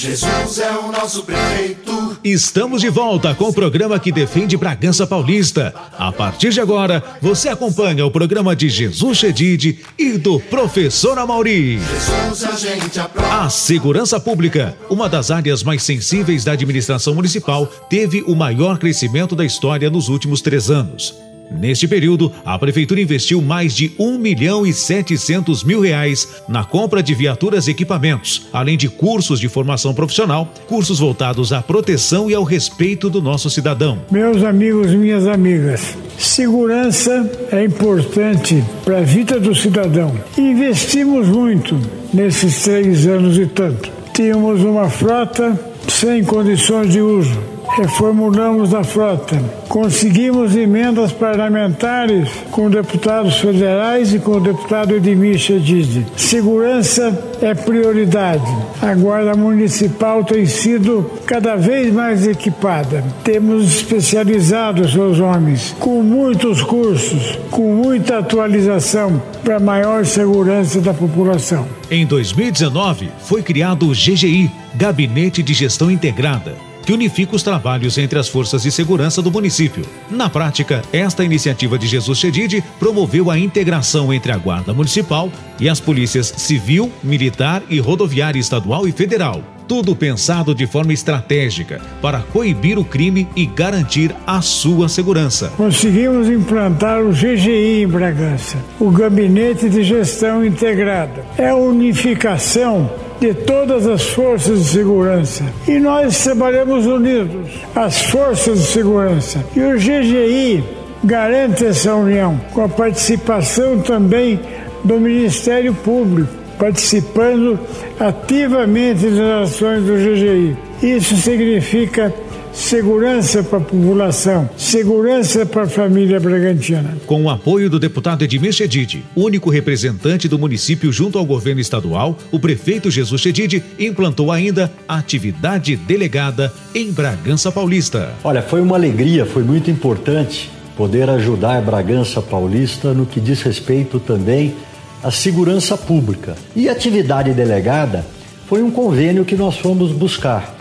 Jesus é o nosso prefeito. Estamos de volta com o programa que defende Bragança Paulista. A partir de agora, você acompanha o programa de Jesus Chedid e do Professor Amauri. Jesus a gente aprova. A segurança pública, uma das áreas mais sensíveis da administração municipal, teve o maior crescimento da história nos últimos três anos. Neste período, a Prefeitura investiu mais de 1 milhão e 700 mil reais na compra de viaturas e equipamentos, além de cursos de formação profissional, cursos voltados à proteção e ao respeito do nosso cidadão. Meus amigos, minhas amigas, segurança é importante para a vida do cidadão. Investimos muito nesses três anos e tanto. Tínhamos uma frota sem condições de uso reformulamos a frota. Conseguimos emendas parlamentares com deputados federais e com o deputado Edmir Chedid. Segurança é prioridade. A Guarda Municipal tem sido cada vez mais equipada. Temos especializado seus homens com muitos cursos, com muita atualização para maior segurança da população. Em 2019, foi criado o GGI Gabinete de Gestão Integrada que unifica os trabalhos entre as forças de segurança do município. Na prática, esta iniciativa de Jesus Chedid promoveu a integração entre a Guarda Municipal e as polícias civil, militar e rodoviária estadual e federal. Tudo pensado de forma estratégica para coibir o crime e garantir a sua segurança. Conseguimos implantar o GGI em Bragança, o Gabinete de Gestão Integrada. É a unificação de todas as forças de segurança. E nós trabalhamos unidos, as forças de segurança. E o GGI garante essa união, com a participação também do Ministério Público, participando ativamente das ações do GGI. Isso significa segurança para a população, segurança para a família Bragantina. Com o apoio do deputado Edmir Chedid, único representante do município junto ao governo estadual, o prefeito Jesus Chedid implantou ainda a atividade delegada em Bragança Paulista. Olha, foi uma alegria, foi muito importante poder ajudar Bragança Paulista no que diz respeito também à segurança pública. E a atividade delegada foi um convênio que nós fomos buscar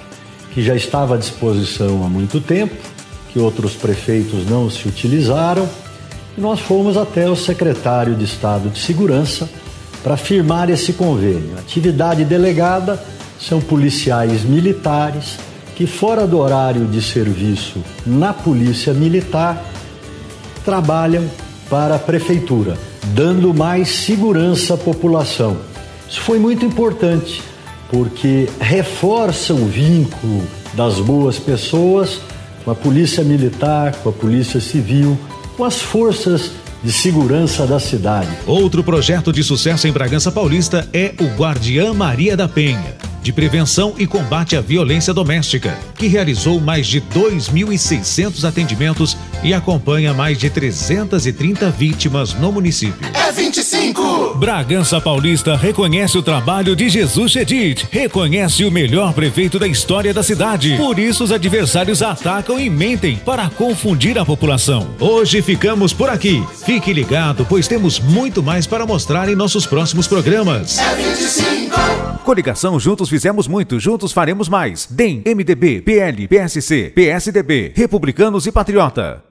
que já estava à disposição há muito tempo, que outros prefeitos não se utilizaram, e nós fomos até o secretário de Estado de Segurança para firmar esse convênio. Atividade delegada são policiais militares que, fora do horário de serviço na Polícia Militar, trabalham para a prefeitura, dando mais segurança à população. Isso foi muito importante porque reforça o vínculo das boas pessoas com a polícia militar, com a polícia civil, com as forças de segurança da cidade. Outro projeto de sucesso em Bragança Paulista é o Guardiã Maria da Penha de Prevenção e Combate à Violência Doméstica, que realizou mais de 2.600 atendimentos e acompanha mais de 330 vítimas no município. É 25! Bragança Paulista reconhece o trabalho de Jesus Chedid, reconhece o melhor prefeito da história da cidade. Por isso, os adversários atacam e mentem para confundir a população. Hoje ficamos por aqui. Fique ligado, pois temos muito mais para mostrar em nossos próximos programas. É 25! Coligação Juntos fizemos muito, juntos faremos mais. DEM, MDB, PL, PSC, PSDB, Republicanos e Patriota.